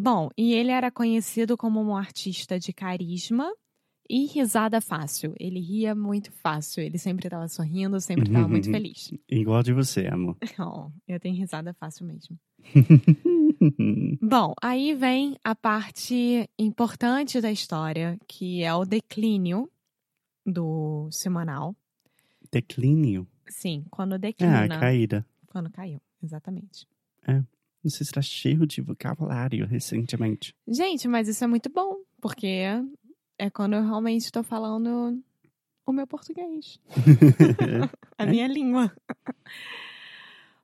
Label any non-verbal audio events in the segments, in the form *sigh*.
Bom, e ele era conhecido como um artista de carisma e risada fácil. Ele ria muito fácil, ele sempre estava sorrindo, sempre estava muito feliz. Igual de você, amor. *laughs* Oh, eu tenho risada fácil mesmo. *laughs* Bom, aí vem a parte importante da história, que é o declínio do semanal. Declínio? Sim, quando Ah, declina. caída. Quando caiu, exatamente. Você está cheio de vocabulário recentemente. Gente, mas isso é muito bom, porque é quando eu realmente estou falando o meu português, *laughs* a minha língua.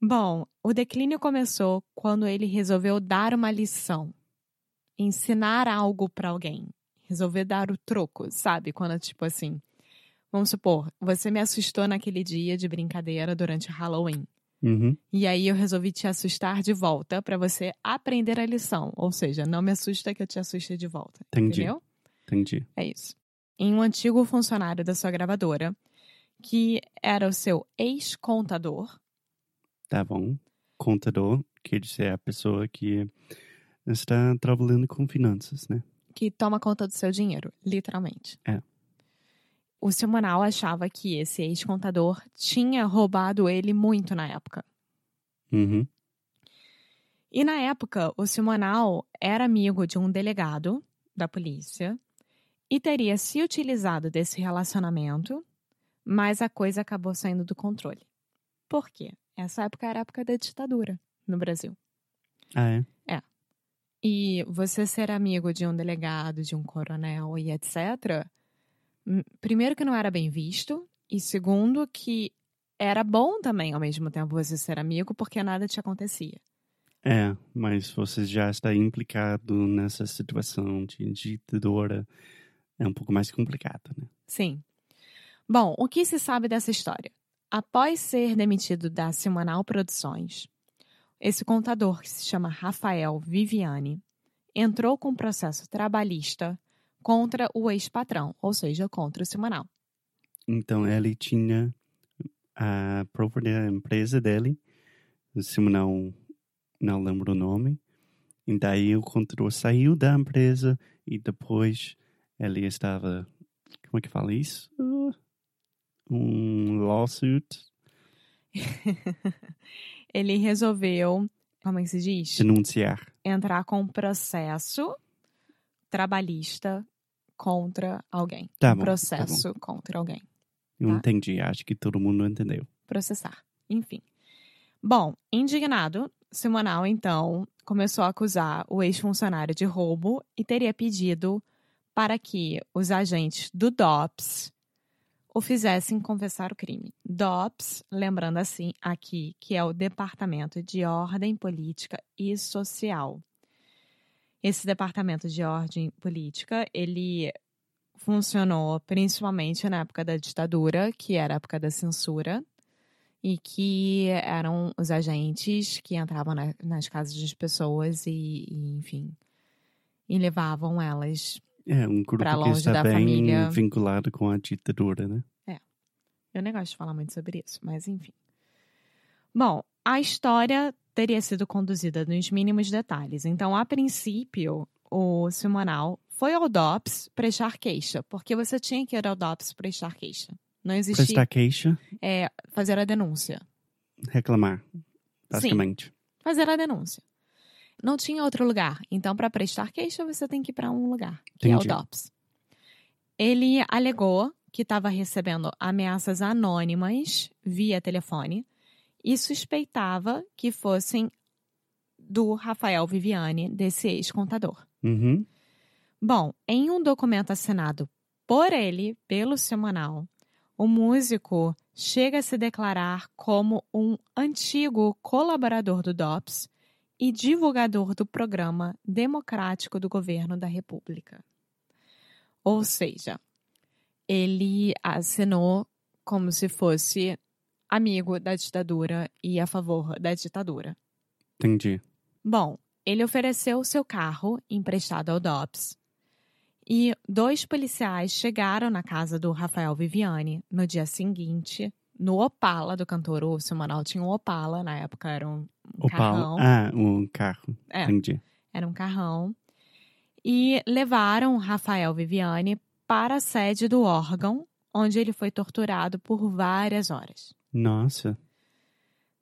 Bom, o declínio começou quando ele resolveu dar uma lição, ensinar algo para alguém, resolver dar o troco, sabe? Quando tipo assim, vamos supor, você me assustou naquele dia de brincadeira durante Halloween. Uhum. E aí eu resolvi te assustar de volta para você aprender a lição. Ou seja, não me assusta que eu te assuste de volta. Entendi. Entendeu? Entendi. É isso. Em um antigo funcionário da sua gravadora, que era o seu ex-contador, Tá bom. Contador quer dizer a pessoa que está trabalhando com finanças, né? que toma conta do seu dinheiro, literalmente. É. O Simonal achava que esse ex-contador tinha roubado ele muito na época. Uhum. E na época, o Simonal era amigo de um delegado da polícia e teria se utilizado desse relacionamento, mas a coisa acabou saindo do controle. Por quê? Essa época era a época da ditadura no Brasil. Ah, é? E você ser amigo de um delegado, de um coronel e etc., primeiro que não era bem visto, e segundo que era bom também ao mesmo tempo você ser amigo, porque nada te acontecia. É, mas você já está implicado nessa situação de ditadura. É um pouco mais complicado, né? Sim. Bom, o que se sabe dessa história? Após ser demitido da Simonal Produções, esse contador, que se chama Rafael Viviani, entrou com um processo trabalhista contra o ex-patrão, ou seja, contra o Simonal. Então ele tinha a própria empresa dele, se não, não lembro o nome. E daí o contador saiu da empresa e depois ele estava, como é que fala isso? Um lawsuit, *laughs* Ele resolveu, como é que se diz? denunciar. Entrar com um processo trabalhista contra alguém. Tá um bom, tá processo contra alguém. Eu Tá. entendi, acho que todo mundo entendeu. processar. Enfim. Bom, indignado, Simonal então começou a acusar o ex-funcionário de roubo e teria pedido para que os agentes do DOPS o fizessem confessar o crime. DOPS, lembrando assim aqui, que é o Departamento de Ordem Política e Social. Esse departamento de ordem política, ele funcionou principalmente na época da ditadura, que era a época da censura, e que eram os agentes que entravam na- nas casas das pessoas e, e, enfim, e levavam elas. É, um grupo Pra que longe está da bem família. vinculado com a ditadura, né? Eu nem gosto de falar muito sobre isso, mas enfim. Bom, a história teria sido conduzida nos mínimos detalhes. Então, a princípio, o Simonal foi ao DOPS prestar queixa, porque você tinha que ir ao DOPS prestar queixa. Não existia Prestar queixa, é, fazer a denúncia. reclamar, basicamente. Fazer a denúncia. Não tinha outro lugar. Então, para prestar queixa, você tem que ir para um lugar, que é o Entendi. DOPS. Ele alegou que estava recebendo ameaças anônimas via telefone e suspeitava que fossem do Rafael Viviane, desse ex-contador. Uhum. Bom, em um documento assinado por ele, pelo semanal, o músico chega a se declarar como um antigo colaborador do DOPS e divulgador do programa democrático do governo da República. Ou seja, ele assinou como se fosse amigo da ditadura e a favor da ditadura. Entendi. Bom, ele ofereceu seu carro emprestado ao DOPS e dois policiais chegaram na casa do Rafael Viviane no dia seguinte, no Opala do cantor. O Semanal tinha um Opala, na época era um, Opala. carrão. Ah, um carro. É. Entendi. Era um carrão. E levaram Rafael Viviane para a sede do órgão, onde ele foi torturado por várias horas. Nossa.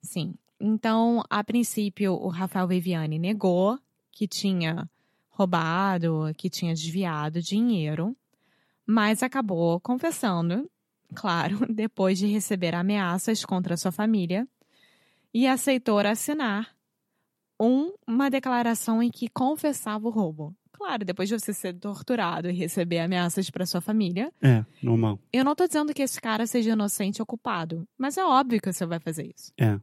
Sim. Então, a princípio, o Rafael Viviane negou que tinha roubado, que tinha desviado dinheiro, mas acabou confessando, claro, *laughs* depois de receber ameaças contra sua família, e aceitou assinar um- uma declaração em que confessava o roubo. Claro, depois de você ser torturado e receber ameaças para sua família, É, normal. eu não tô dizendo que esse cara seja inocente ou culpado, mas é óbvio que você vai fazer isso. É.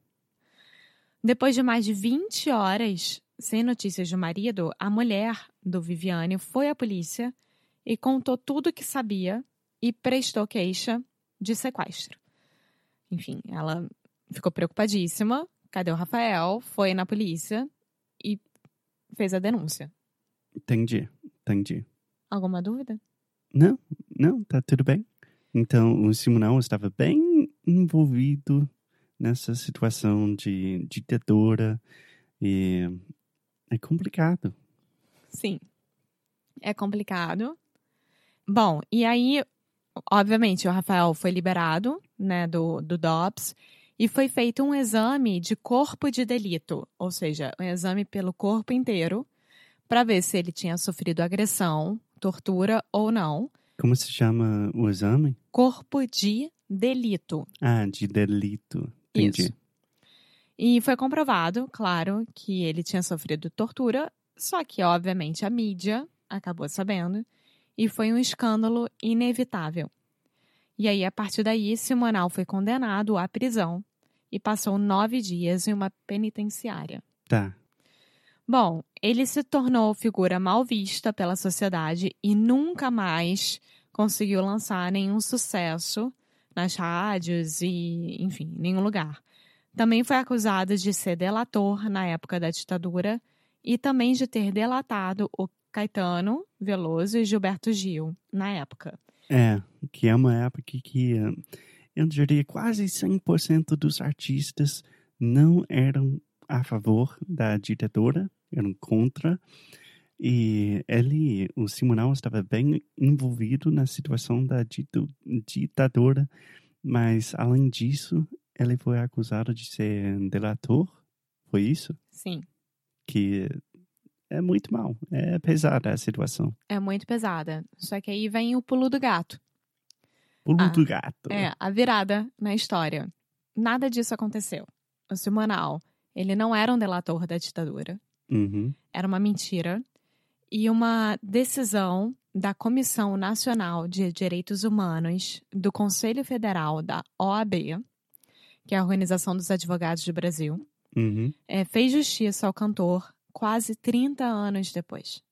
Depois de mais de 20 horas sem notícias do marido, a mulher do Viviane foi à polícia e contou tudo o que sabia e prestou queixa de sequestro. Enfim, ela ficou preocupadíssima. Cadê o Rafael? Foi na polícia e fez a denúncia. Entendi. Entendi. Alguma dúvida? Não, não, tá tudo bem. Então, o Simonal estava bem envolvido nessa situação de ditadura e é complicado. Sim. É complicado. Bom, e aí, obviamente, o Rafael foi liberado, né, do, do DOPS, e foi feito um exame de corpo de delito, ou seja, um exame pelo corpo inteiro, para ver se ele tinha sofrido agressão, tortura ou não. Como se chama o exame? Corpo de delito. Ah, de delito. Entendi. Isso. E foi comprovado, claro, que ele tinha sofrido tortura, só que, obviamente, a mídia acabou sabendo e foi um escândalo inevitável. E aí, a partir daí, Simonal foi condenado à prisão e passou nove dias em uma penitenciária. Tá. Bom, ele se tornou figura mal vista pela sociedade e nunca mais conseguiu lançar nenhum sucesso nas rádios e, enfim, nenhum lugar. Também foi acusado de ser delator na época da ditadura e também de ter delatado o Caetano Veloso e Gilberto Gil na época. É, que é uma época que eh, eu diria quase 100% dos artistas não eram a favor da ditadura, eram contra. E ele, o Simonal, estava bem envolvido na situação da ditadura, mas além disso, ele foi acusado de ser delator. Foi isso? Sim, Que é muito mal, é pesada a situação. é muito pesada. Só que aí vem o pulo do gato. Pulo Ah, do gato. É, a virada na história. Nada disso aconteceu. O Simonal, ele não era um delator da ditadura. Uhum. era uma mentira e uma decisão da Comissão Nacional de Direitos Humanos do Conselho Federal da OAB, que é a Organização dos Advogados do Brasil, Uhum. eh, fez justiça ao cantor quase 30 anos depois.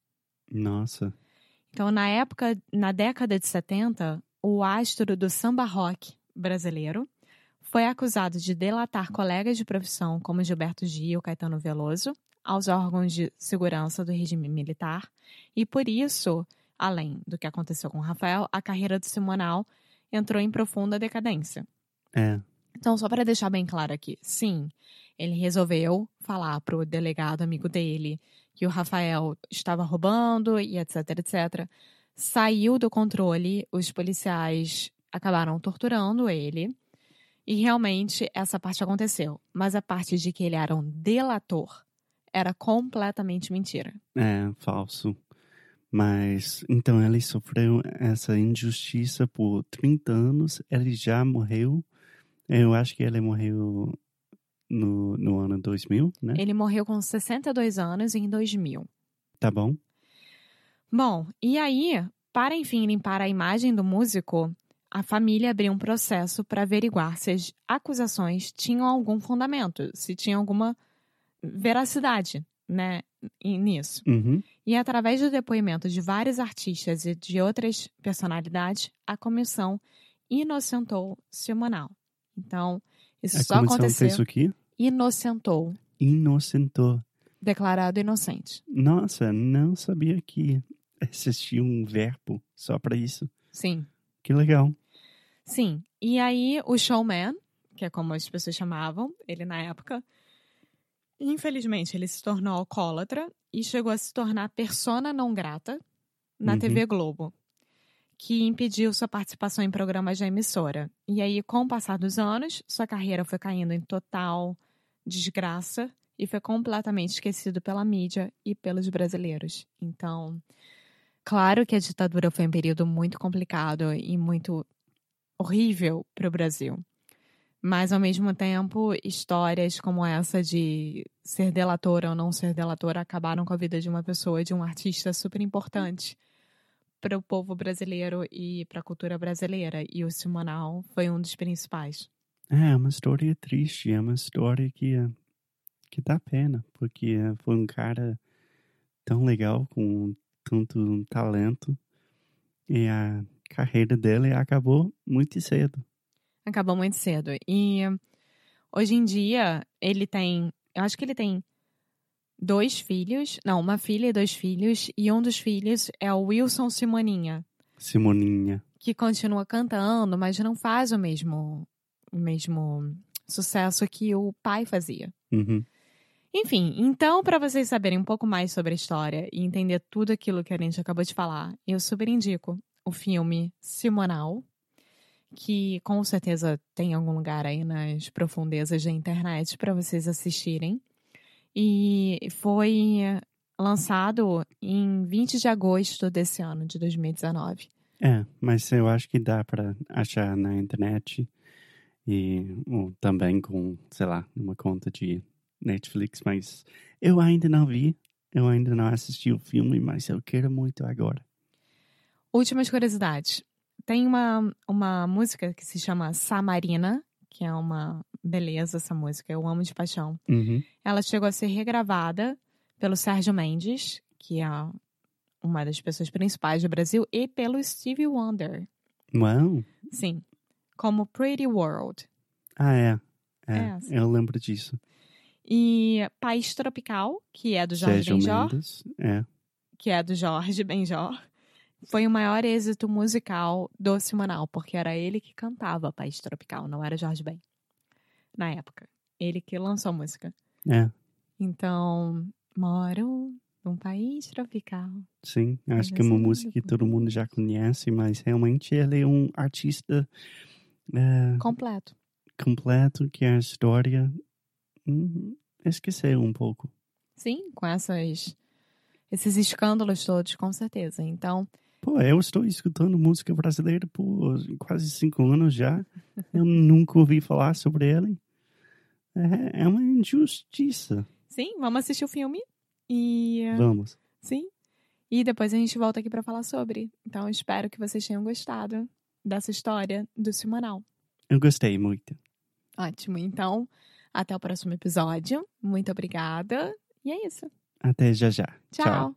Nossa. Então, na época, na década de 70, o astro do samba rock brasileiro foi acusado de delatar colegas de profissão como Gilberto Gil e Caetano Veloso aos órgãos de segurança do regime militar e por isso, além do que aconteceu com Rafael, a carreira do Simonal entrou em profunda decadência. É. Então, só para deixar bem claro aqui, sim, ele resolveu falar pro delegado amigo dele que o Rafael estava roubando e etc, etc. Saiu do controle, os policiais acabaram torturando ele e realmente essa parte aconteceu. Mas a parte de que ele era um delator era completamente mentira. É, falso. Mas, então, ele sofreu essa injustiça por 30 anos. Ele já morreu. Eu acho que ele morreu no, no ano 2000, né? Ele morreu com 62 anos em 2000. Tá bom. Bom, e aí, para enfim limpar a imagem do músico, a família abriu um processo para averiguar se as acusações tinham algum fundamento, se tinha alguma veracidade, né, nisso. Uhum. E através do depoimento de vários artistas e de outras personalidades, a comissão inocentou Simonal. Então, isso A só aconteceu. fez o quê? Inocentou, Inocentou. declarado inocente. Nossa, não sabia que existia um verbo só para isso. Sim, Que legal. Sim. E aí o showman, que é como as pessoas chamavam ele na época, infelizmente ele se tornou alcoólatra e chegou a se tornar persona não grata na Uhum. TV Globo, que impediu sua participação em programas da emissora. E aí, com o passar dos anos, sua carreira foi caindo em total desgraça e foi completamente esquecido pela mídia e pelos brasileiros. Então, claro que a ditadura foi um período muito complicado e muito horrível para o Brasil. Mas, ao mesmo tempo, histórias como essa de ser delatora ou não ser delatora acabaram com a vida de uma pessoa, de um artista super importante para o povo brasileiro e para a cultura brasileira. E o Simonal foi um dos principais. É, é uma história triste, é uma história que, que dá pena, porque foi um cara tão legal, com tanto talento, e a carreira dele acabou muito cedo. Acabou muito cedo. E hoje em dia, ele tem. Eu acho que ele tem dois filhos. Não, uma filha e dois filhos. E um dos filhos é o Wilson Simoninha, Simoninha. que continua cantando, mas não faz o mesmo, o mesmo sucesso que o pai fazia. Uhum. Enfim, então, para vocês saberem um pouco mais sobre a história e entender tudo aquilo que a gente acabou de falar, eu super indico o filme Simonal, que com certeza tem algum lugar aí nas profundezas da internet para vocês assistirem. E foi lançado em 20 de agosto desse ano, de 2019. É, mas eu acho que dá para achar na internet e ou também com, sei lá, uma conta de Netflix, mas eu ainda não vi, eu ainda não assisti o filme, mas eu quero muito agora. Últimas curiosidades. Tem uma, uma música que se chama Samarina, que é uma beleza essa música, eu amo de paixão. Uhum. Ela chegou a ser regravada pelo Sérgio Mendes, que é uma das pessoas principais do Brasil, e pelo Stevie Wonder. Uau! Sim. Como Pretty World. Ah, é. É, É, sim. eu lembro disso. E País Tropical, que é do Jorge Sérgio Benjor, Mendes. É. que é do Jorge Benjor, foi o maior êxito musical do Simonal, porque era ele que cantava País Tropical, não era Jorge Ben. Na época. Ele que lançou a música. É, Então, moro num país tropical. sim. Acho que é uma essa música que não- todo mundo já conhece, mas realmente ele é um artista é, Completo. completo que a história hum, esqueceu um pouco. Sim, com essas, esses escândalos todos, com certeza. Então, Pô, eu estou escutando música brasileira por quase cinco anos já. *laughs* Eu nunca ouvi falar sobre ele. É, é uma injustiça. sim, vamos assistir o filme. E. Vamos. Sim. E depois a gente volta aqui para falar sobre. Então, espero que vocês tenham gostado dessa história do Simonal. Eu gostei muito. Ótimo. Então, até o próximo episódio. Muito obrigada. E é isso. Até já já. Tchau.